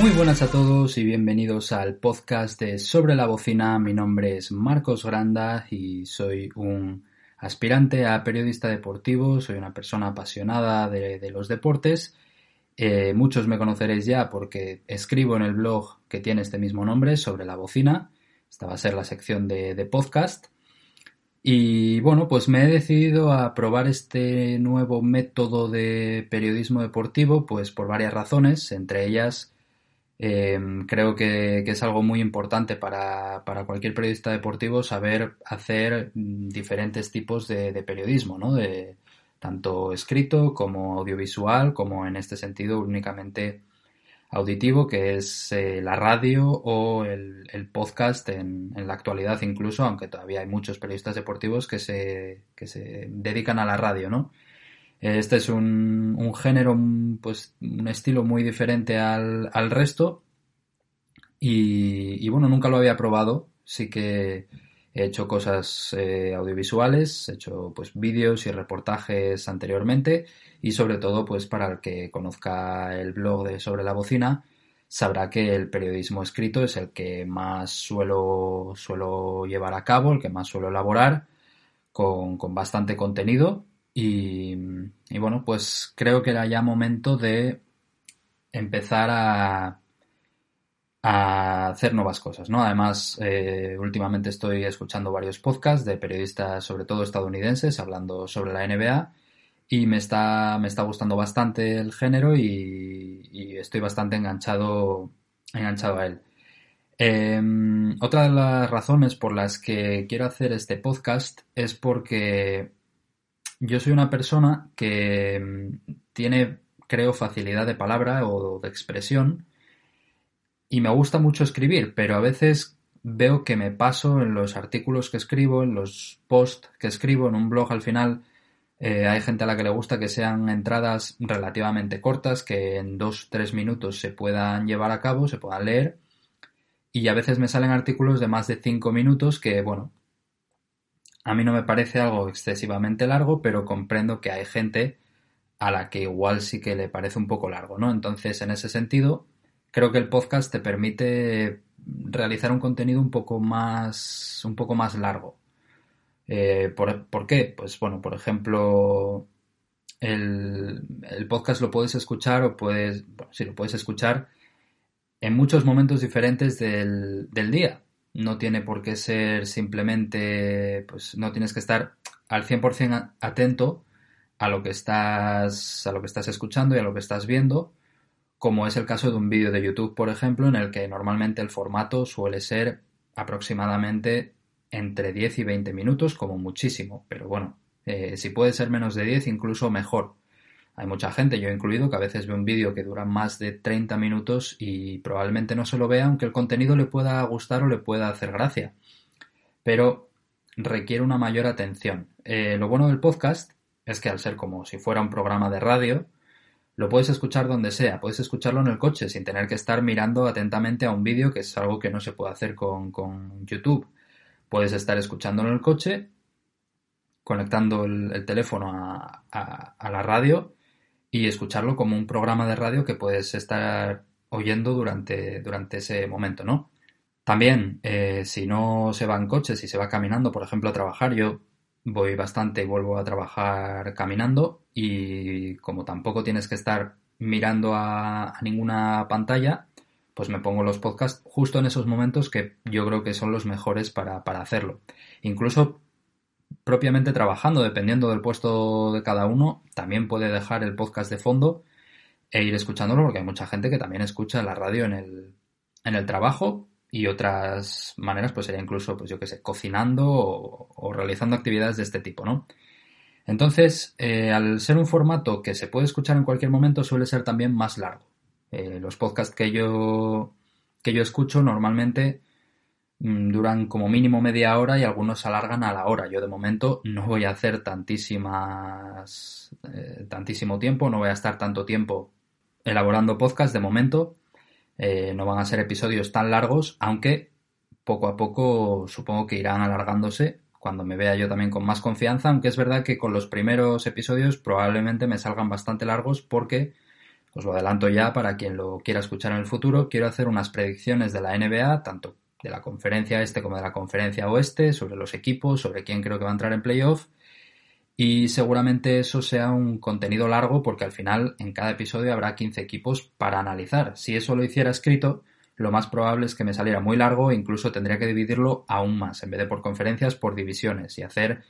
Muy buenas a todos y bienvenidos al podcast de Sobre la Bocina. Mi nombre es Marcos Granda y soy un aspirante a periodista deportivo, soy una persona apasionada de, los deportes. Eh, muchos me conoceréis ya porque escribo en el blog que tiene este mismo nombre, Sobre la Bocina. Esta va a ser la sección de, de podcast. Y bueno, pues me he decidido a probar este nuevo método de periodismo deportivo, pues por varias razones, entre ellas Em, creo que, es algo muy importante para, cualquier periodista deportivo saber hacer mm, diferentes tipos de, periodismo, ¿no? De, tanto escrito como audiovisual, como en este sentido únicamente auditivo, que es eh, la radio o el, podcast en, en, la actualidad incluso, aunque todavía hay muchos periodistas deportivos que se, que se dedican a la radio, ¿no? Este es un, un género, pues un estilo muy diferente al, al resto. Y, bueno, nunca lo había probado. Sí que he hecho cosas eh, audiovisuales, he hecho pues vídeos y reportajes anteriormente y sobre todo pues para el que conozca el blog de Sobre la Bocina sabrá que el periodismo escrito es el que más suelo, suelo llevar a cabo, el que más suelo elaborar con, con bastante contenido y, bueno, pues creo que era ya momento de empezar a, a hacer nuevas cosas, ¿no? Además, eh, últimamente estoy escuchando varios podcasts de periodistas, sobre todo estadounidenses, hablando sobre la NBA y me está, me está gustando bastante el género y, estoy bastante enganchado, enganchado a él. Em, otra de las razones por las que quiero hacer este podcast es porque yo soy una persona que mm, tiene, creo, facilidad de palabra o de expresión y me gusta mucho escribir, pero a veces veo que me paso en los artículos que escribo, en los posts que escribo, en un blog al final. Eh, hay gente a la que le gusta que sean entradas relativamente cortas, que en dos, tres minutos se puedan llevar a cabo, se puedan leer. Y a veces me salen artículos de más de cinco minutos que, bueno, a mí no me parece algo excesivamente largo, pero comprendo que hay gente a la que igual sí que le parece un poco largo, ¿no? Entonces, en ese sentido, creo que el podcast te permite realizar un contenido un poco más, un poco más largo. Eh, ¿por, qué? Pues bueno, por ejemplo, el, podcast lo puedes escuchar o puedes, bueno, sí, lo puedes escuchar en muchos momentos diferentes del, del día no tiene por qué ser simplemente, pues no tienes que estar al 100% atento a lo que estás a lo que estás escuchando y a lo que estás viendo, como es el caso de un vídeo de YouTube, por ejemplo, en el que normalmente el formato suele ser aproximadamente entre 10 y 20 minutos como muchísimo, pero bueno, eh, si puede ser menos de 10 incluso mejor. Hay mucha gente, yo incluido, que a veces ve un vídeo que dura más de 30 minutos y probablemente no se lo vea, aunque el contenido le pueda gustar o le pueda hacer gracia. Pero requiere una mayor atención. Eh, lo bueno del podcast es que al ser como si fuera un programa de radio, lo puedes escuchar donde sea, puedes escucharlo en el coche sin tener que estar mirando atentamente a un vídeo, que es algo que no se puede hacer con, YouTube. Puedes estar escuchando en el coche, conectando el, teléfono a, la radio y escucharlo como un programa de radio que puedes estar oyendo durante, durante ese momento, ¿no? También, eh, si no se va en coche, si se va caminando, por ejemplo, a trabajar, yo voy bastante y vuelvo a trabajar caminando y como tampoco tienes que estar mirando a, ninguna pantalla, pues me pongo los podcasts justo en esos momentos que yo creo que son los mejores para, para hacerlo. Incluso propiamente trabajando, dependiendo del puesto de cada uno, también puede dejar el podcast de fondo e ir escuchándolo, porque hay mucha gente que también escucha la radio en el, en el trabajo y otras maneras, pues sería incluso, pues yo qué sé, cocinando o, realizando actividades de este tipo, ¿no? Entonces, eh, al ser un formato que se puede escuchar en cualquier momento, suele ser también más largo. Eh, los podcasts que yo, que yo escucho normalmente duran como mínimo media hora y algunos alargan a la hora. Yo de momento no voy a hacer tantísimas, eh, tantísimo tiempo, no voy a estar tanto tiempo elaborando podcast de momento. Eh, no van a ser episodios tan largos, aunque poco a poco supongo que irán alargándose cuando me vea yo también con más confianza, aunque es verdad que con los primeros episodios probablemente me salgan bastante largos porque os lo adelanto ya para quien lo quiera escuchar en el futuro, quiero hacer unas predicciones de la NBA, tanto de la conferencia este como de la conferencia oeste, sobre los equipos, sobre quién creo que va a entrar en playoff. Y seguramente eso sea un contenido largo porque al final en cada episodio habrá 15 equipos para analizar. Si eso lo hiciera escrito, lo más probable es que me saliera muy largo e incluso tendría que dividirlo aún más, en vez de por conferencias, por divisiones y hacer,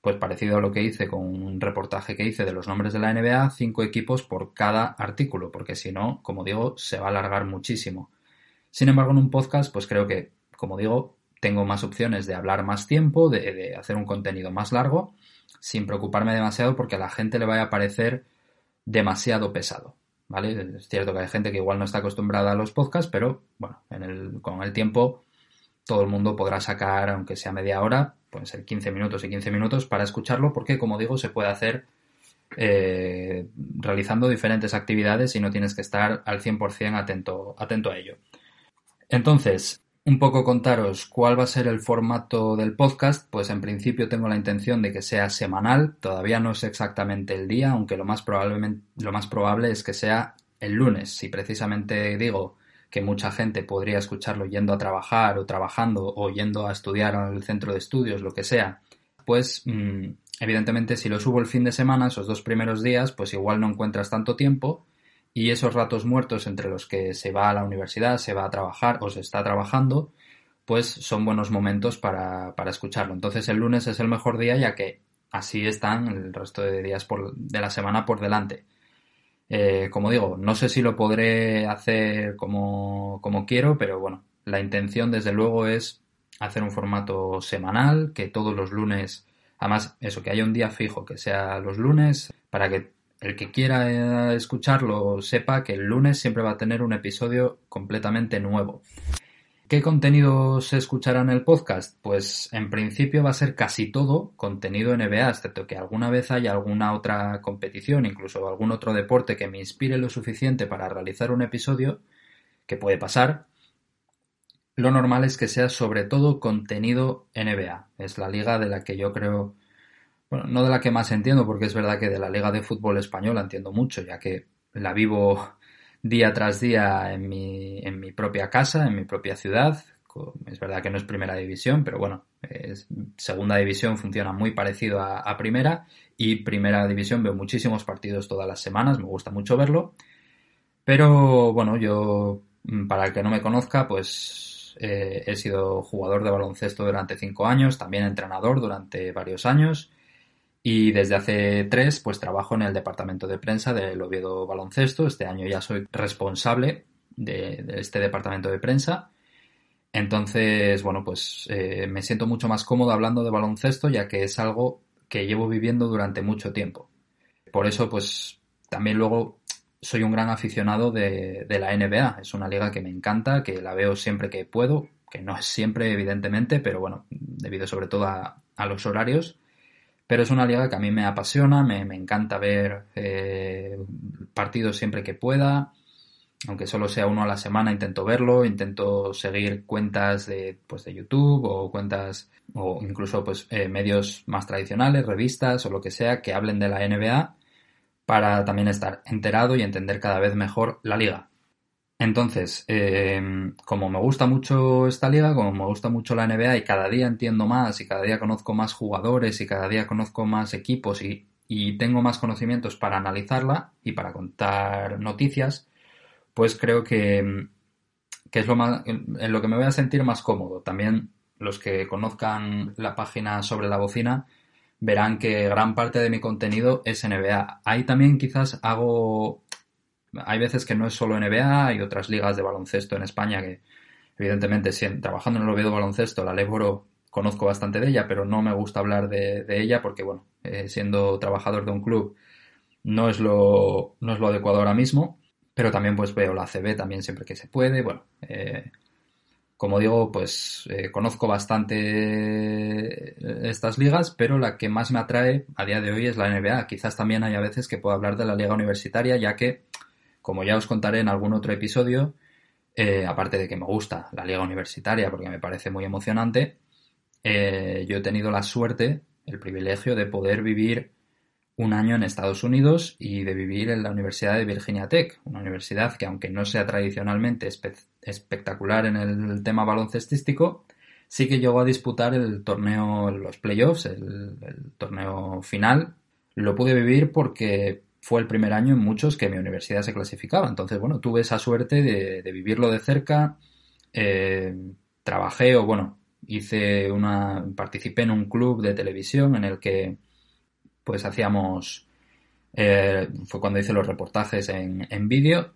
pues parecido a lo que hice con un reportaje que hice de los nombres de la NBA, cinco equipos por cada artículo, porque si no, como digo, se va a alargar muchísimo. Sin embargo, en un podcast, pues creo que, como digo, tengo más opciones de hablar más tiempo, de, hacer un contenido más largo, sin preocuparme demasiado porque a la gente le vaya a parecer demasiado pesado. ¿vale? Es cierto que hay gente que igual no está acostumbrada a los podcasts, pero bueno, con el tiempo todo el mundo podrá sacar, aunque sea media hora, pueden ser 15 minutos y 15 minutos para escucharlo, porque como digo, se puede hacer eh, realizando diferentes actividades y no tienes que estar al 100% atento, atento a ello. Entonces, un poco contaros cuál va a ser el formato del podcast, pues en principio tengo la intención de que sea semanal, todavía no sé exactamente el día, aunque lo más, lo más probable es que sea el lunes. Si precisamente digo que mucha gente podría escucharlo yendo a trabajar o trabajando o yendo a estudiar al centro de estudios, lo que sea, pues mm, evidentemente si lo subo el fin de semana, esos dos primeros días, pues igual no encuentras tanto tiempo y esos ratos muertos entre los que se va a la universidad, se va a trabajar o se está trabajando, pues son buenos momentos para, escucharlo. Entonces el lunes es el mejor día ya que así están el resto de días de la semana por delante. Eh, como digo, no sé si lo podré hacer como, como quiero, pero bueno, la intención desde luego es hacer un formato semanal, que todos los lunes, además eso, que haya un día fijo, que sea los lunes, para que el que quiera eh, escucharlo sepa que el lunes siempre va a tener un episodio completamente nuevo. ¿Qué contenido se escuchará en el podcast? Pues en principio va a ser casi todo contenido NBA, excepto que alguna vez haya alguna otra competición, incluso algún otro deporte que me inspire lo suficiente para realizar un episodio, que puede pasar. Lo normal es que sea sobre todo contenido NBA. Es la liga de la que yo creo bueno, no de la que más entiendo, porque es verdad que de la Liga de Fútbol Española entiendo mucho, ya que la vivo día tras día en mi, en mi propia casa, en mi propia ciudad. Es verdad que no es primera división, pero bueno, es, segunda división funciona muy parecido a, primera y primera división veo muchísimos partidos todas las semanas, me gusta mucho verlo. Pero bueno, yo, mm, para el que no me conozca, pues eh, he sido jugador de baloncesto durante cinco años, también entrenador durante varios años y desde hace tres, pues trabajo en el departamento de prensa del Oviedo Baloncesto. Este año ya soy responsable de, este departamento de prensa. Entonces, bueno, pues eh, me siento mucho más cómodo hablando de baloncesto, ya que es algo que llevo viviendo durante mucho tiempo. Por eso, pues también luego soy un gran aficionado de, la NBA. Es una liga que me encanta, que la veo siempre que puedo, que no es siempre, evidentemente, pero bueno, debido sobre todo a los horarios. Pero es una liga que a mí me apasiona, me, encanta ver eh, partidos siempre que pueda. Aunque solo sea uno a la semana, intento verlo, intento seguir cuentas de, pues, de YouTube o cuentas o incluso pues, eh, medios más tradicionales, revistas o lo que sea que hablen de la NBA para también estar enterado y entender cada vez mejor la liga. Entonces, eh, como me gusta mucho esta liga, como me gusta mucho la NBA y cada día entiendo más y cada día conozco más jugadores y cada día conozco más equipos y, tengo más conocimientos para analizarla y para contar noticias, pues creo que, es lo más, en lo que me voy a sentir más cómodo. También los que conozcan la página sobre la bocina verán que gran parte de mi contenido es NBA. Ahí también quizás hago hay veces que no es solo NBA, hay otras ligas de baloncesto en España que, evidentemente, trabajando en el Oviedo Baloncesto, la Leboro conozco bastante de ella, pero no me gusta hablar de, ella porque, bueno, eh, siendo trabajador de un club no es, lo, no es lo adecuado ahora mismo, pero también pues veo la CB también siempre que se puede, bueno, eh, como digo, pues eh, conozco bastante estas ligas, pero la que más me atrae a día de hoy es la NBA. Quizás también haya veces que puedo hablar de la liga universitaria, ya que como ya os contaré en algún otro episodio, eh, aparte de que me gusta la liga universitaria porque me parece muy emocionante, eh, yo he tenido la suerte, el privilegio de poder vivir un año en Estados Unidos y de vivir en la Universidad de Virginia Tech, una universidad que aunque no sea tradicionalmente espectacular en el tema baloncestístico, sí que llegó a disputar el torneo, los playoffs, el, torneo final. Lo pude vivir porque fue el primer año en muchos que mi universidad se clasificaba. Entonces, bueno, tuve esa suerte de, vivirlo de cerca. Eh, trabajé o, bueno, hice una, participé en un club de televisión en el que pues hacíamos, eh, fue cuando hice los reportajes en, en vídeo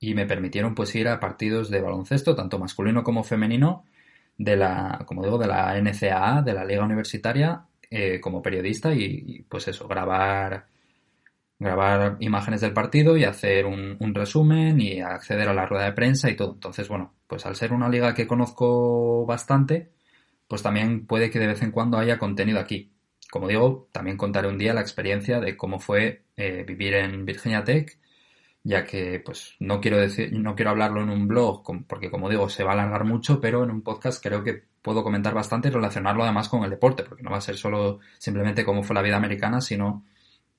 y me permitieron pues ir a partidos de baloncesto, tanto masculino como femenino, de la, como digo, de la NCAA, de la Liga Universitaria, eh, como periodista y, pues eso, grabar, grabar imágenes del partido y hacer un, resumen y acceder a la rueda de prensa y todo. Entonces, bueno, pues al ser una liga que conozco bastante, pues también puede que de vez en cuando haya contenido aquí. Como digo, también contaré un día la experiencia de cómo fue eh, vivir en Virginia Tech, ya que pues no quiero decir, no quiero hablarlo en un blog, porque como digo, se va a alargar mucho, pero en un podcast creo que puedo comentar bastante y relacionarlo además con el deporte, porque no va a ser solo simplemente cómo fue la vida americana, sino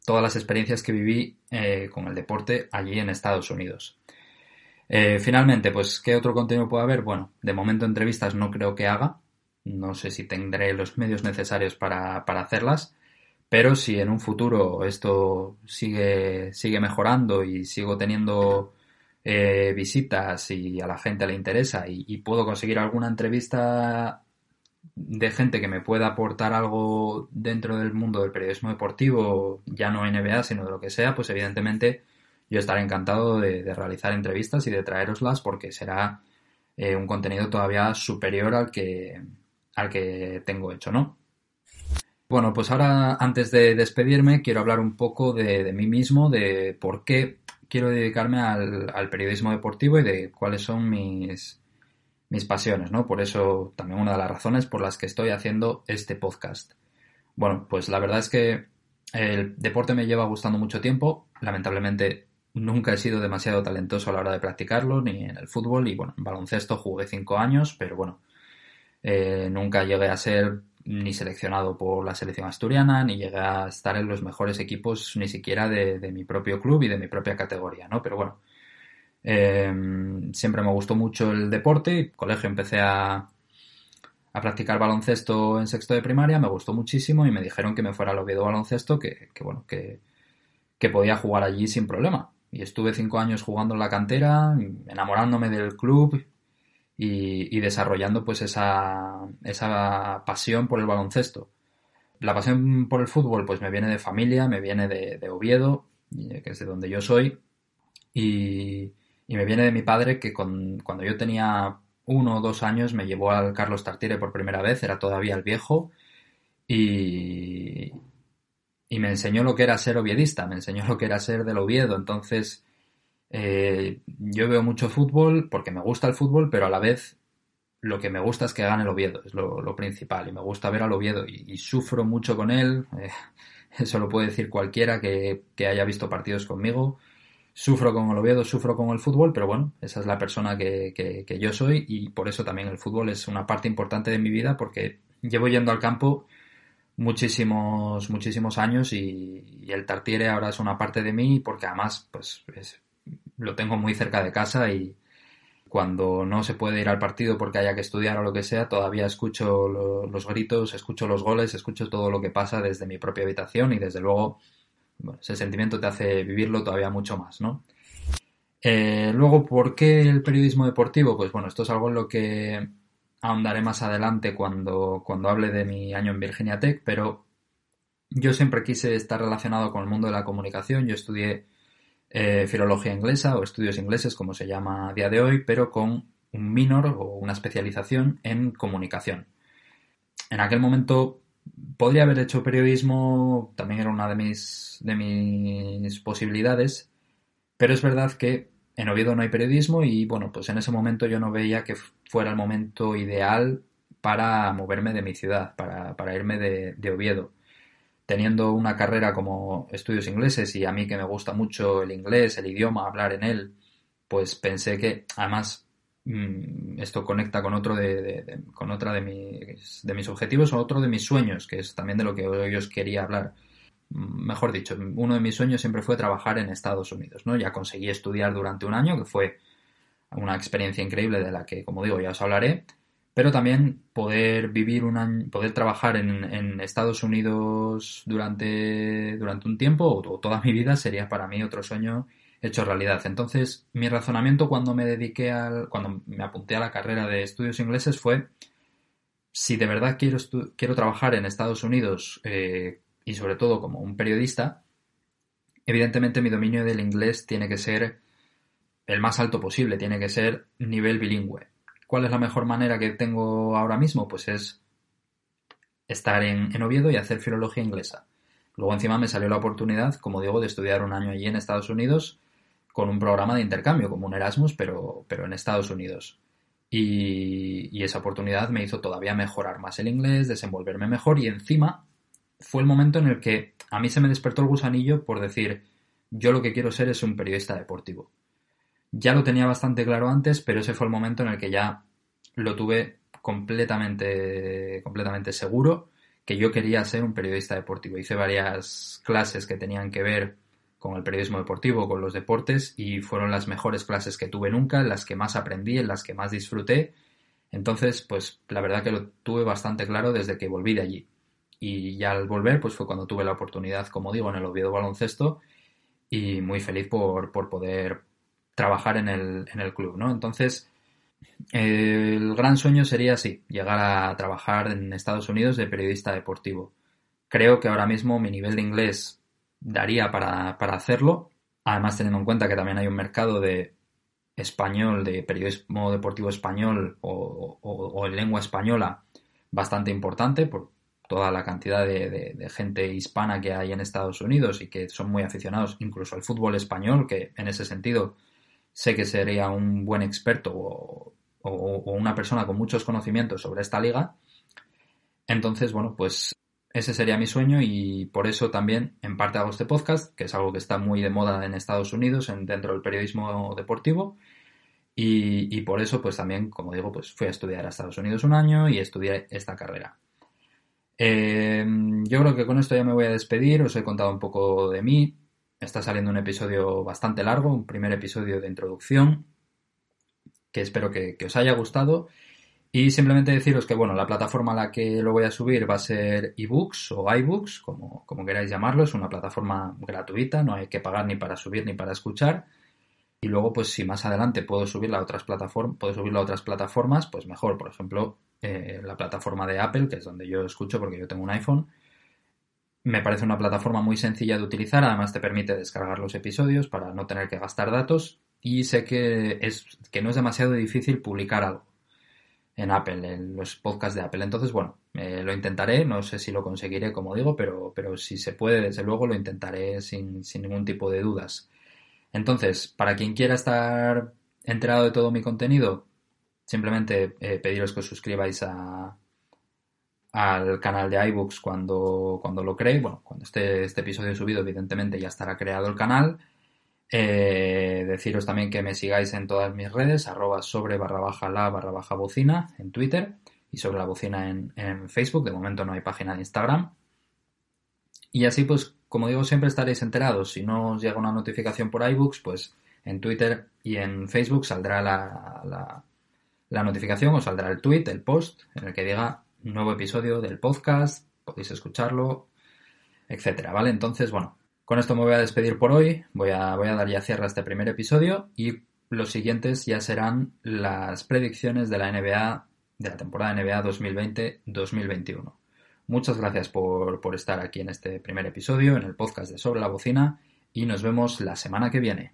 todas las experiencias que viví eh, con el deporte allí en Estados Unidos. Eh, finalmente, pues, ¿qué otro contenido puede haber? Bueno, de momento entrevistas no creo que haga, no sé si tendré los medios necesarios para, hacerlas, pero si en un futuro esto sigue, sigue mejorando y sigo teniendo eh, visitas y a la gente le interesa y, puedo conseguir alguna entrevista de gente que me pueda aportar algo dentro del mundo del periodismo deportivo, ya no NBA, sino de lo que sea, pues evidentemente yo estaré encantado de, realizar entrevistas y de traeroslas porque será eh, un contenido todavía superior al que, al que tengo hecho, ¿no? Bueno, pues ahora antes de despedirme quiero hablar un poco de, mí mismo, de por qué quiero dedicarme al, periodismo deportivo y de cuáles son mis, mis pasiones, ¿no? Por eso también una de las razones por las que estoy haciendo este podcast. Bueno, pues la verdad es que el deporte me lleva gustando mucho tiempo. Lamentablemente nunca he sido demasiado talentoso a la hora de practicarlo, ni en el fútbol. Y bueno, en baloncesto jugué cinco años, pero bueno, eh, nunca llegué a ser ni seleccionado por la selección asturiana, ni llegué a estar en los mejores equipos ni siquiera de, mi propio club y de mi propia categoría, ¿no? Pero bueno, em, siempre me gustó mucho el deporte y colegio empecé a, a practicar baloncesto en sexto de primaria, me gustó muchísimo y me dijeron que me fuera al Oviedo Baloncesto, que, que bueno, que, que podía jugar allí sin problema. Y estuve cinco años jugando en la cantera, enamorándome del club y, desarrollando pues esa, esa pasión por el baloncesto. La pasión por el fútbol pues me viene de familia, me viene de, Oviedo, que es de donde yo soy, y, me viene de mi padre que cuando yo tenía uno o dos años me llevó al Carlos Tartiere por primera vez, era todavía el viejo, y, y me enseñó lo que era ser oviedista, me enseñó lo que era ser del Oviedo, entonces eh, yo veo mucho fútbol porque me gusta el fútbol, pero a la vez lo que me gusta es que gane el Oviedo, es lo, principal. Y me gusta ver al Oviedo y, sufro mucho con él. Eh, eso lo puede decir cualquiera que, haya visto partidos conmigo. Sufro con el Oviedo, sufro con el fútbol, pero bueno, esa es la persona que, yo soy y por eso también el fútbol es una parte importante de mi vida porque llevo yendo al campo muchísimos, muchísimos años y, y el Tartiere ahora es una parte de mí porque además pues es, lo tengo muy cerca de casa y cuando no se puede ir al partido porque haya que estudiar o lo que sea, todavía escucho los gritos, escucho los goles, escucho todo lo que pasa desde mi propia habitación y desde luego ese sentimiento te hace vivirlo todavía mucho más, ¿no? Eh, luego, ¿por qué el periodismo deportivo? Pues bueno, esto es algo en lo que ahondaré más adelante cuando, cuando hable de mi año en Virginia Tech, pero yo siempre quise estar relacionado con el mundo de la comunicación. Yo estudié eh, filología inglesa o estudios ingleses, como se llama a día de hoy, pero con un minor o una especialización en comunicación. En aquel momento podría haber hecho periodismo, también era una de mis, de mis posibilidades, pero es verdad que en Oviedo no hay periodismo y bueno, pues en ese momento yo no veía que fuera el momento ideal para moverme de mi ciudad, para, irme de Oviedo. Teniendo una carrera como estudios ingleses y a mí que me gusta mucho el inglés, el idioma, hablar en él, pues pensé que además esto conecta con otro de, con otra de mis, de mis objetivos o otro de mis sueños, que es también de lo que hoy os quería hablar. mejor dicho, uno de mis sueños siempre fue trabajar en Estados Unidos, ¿no? Ya conseguí estudiar durante un año, que fue una experiencia increíble de la que, como digo, ya os hablaré, pero también poder vivir un año, poder trabajar en, Estados Unidos durante, durante un tiempo o, toda mi vida sería para mí otro sueño hecho realidad. Entonces, mi razonamiento cuando me dediqué al, cuando me apunté a la carrera de estudios ingleses fue si de verdad quiero, quiero trabajar en Estados Unidos eh, y sobre todo como un periodista, evidentemente mi dominio del inglés tiene que ser el más alto posible, tiene que ser nivel bilingüe. ¿Cuál es la mejor manera que tengo ahora mismo? Pues es estar en, Oviedo y hacer filología inglesa. Luego encima me salió la oportunidad, como digo, de estudiar un año allí en Estados Unidos con un programa de intercambio, como un Erasmus, pero, pero en Estados Unidos. Y, esa oportunidad me hizo todavía mejorar más el inglés, desenvolverme mejor y encima fue el momento en el que a mí se me despertó el gusanillo por decir, yo lo que quiero ser es un periodista deportivo. Ya lo tenía bastante claro antes, pero ese fue el momento en el que ya lo tuve completamente, completamente seguro que yo quería ser un periodista deportivo. Hice varias clases que tenían que ver con el periodismo deportivo, con los deportes, y fueron las mejores clases que tuve nunca, las que más aprendí, en las que más disfruté. Entonces, pues la verdad que lo tuve bastante claro desde que volví de allí. Y ya al volver, pues fue cuando tuve la oportunidad, como digo, en el Oviedo Baloncesto, y muy feliz por, por poder trabajar en el, en el club, ¿no? Entonces, el gran sueño sería, así, llegar a trabajar en Estados Unidos de periodista deportivo. Creo que ahora mismo mi nivel de inglés daría para, hacerlo, además teniendo en cuenta que también hay un mercado de español, de periodismo deportivo español o, en lengua española bastante importante por toda la cantidad de, de, gente hispana que hay en Estados Unidos y que son muy aficionados incluso al fútbol español, que en ese sentido sé que sería un buen experto o, una persona con muchos conocimientos sobre esta liga. Entonces, bueno, pues ese sería mi sueño y por eso también en parte hago este podcast, que es algo que está muy de moda en Estados Unidos, en, dentro del periodismo deportivo. Y, por eso, pues también, como digo, pues fui a estudiar a Estados Unidos un año y estudié esta carrera. Eh, yo creo que con esto ya me voy a despedir, os he contado un poco de mí, Está saliendo un episodio bastante largo, un primer episodio de introducción, que espero que, os haya gustado. Y simplemente deciros que, bueno, la plataforma a la que lo voy a subir va a ser ebooks o iBooks, como, como queráis llamarlo. Es una plataforma gratuita, no hay que pagar ni para subir ni para escuchar. Y luego, pues si más adelante puedo subirla a otras plataformas, puedo subirlo a otras plataformas, pues mejor. Por ejemplo, eh, la plataforma de Apple, que es donde yo escucho porque yo tengo un iPhone, me parece una plataforma muy sencilla de utilizar, además te permite descargar los episodios para no tener que gastar datos y sé que, es, que no es demasiado difícil publicar algo en Apple, en los podcasts de Apple. Entonces, bueno, eh, lo intentaré, no sé si lo conseguiré, como digo, pero, pero si se puede, desde luego, lo intentaré sin, sin ningún tipo de dudas. Entonces, para quien quiera estar enterado de todo mi contenido, simplemente eh, pediros que os suscribáis a, al canal de iBooks cuando, cuando lo cree. Bueno, cuando esté este episodio subido, evidentemente ya estará creado el canal. Eh, deciros también que me sigáis en todas mis redes, arroba sobre barra baja la barra baja bocina en Twitter y sobre la bocina en, Facebook. De momento no hay página de Instagram. Y así, pues, como digo, siempre estaréis enterados. Si no os llega una notificación por iBooks, pues en Twitter y en Facebook saldrá la, la, la notificación o saldrá el tweet, el post, en el que diga nuevo episodio del podcast, podéis escucharlo, etcétera, ¿vale? Entonces, bueno, con esto me voy a despedir por hoy, voy a, voy a dar ya cierre a este primer episodio y los siguientes ya serán las predicciones de la NBA, de la temporada NBA 2020-2021. Muchas gracias por, por estar aquí en este primer episodio, en el podcast de Sobre la Bocina, y nos vemos la semana que viene.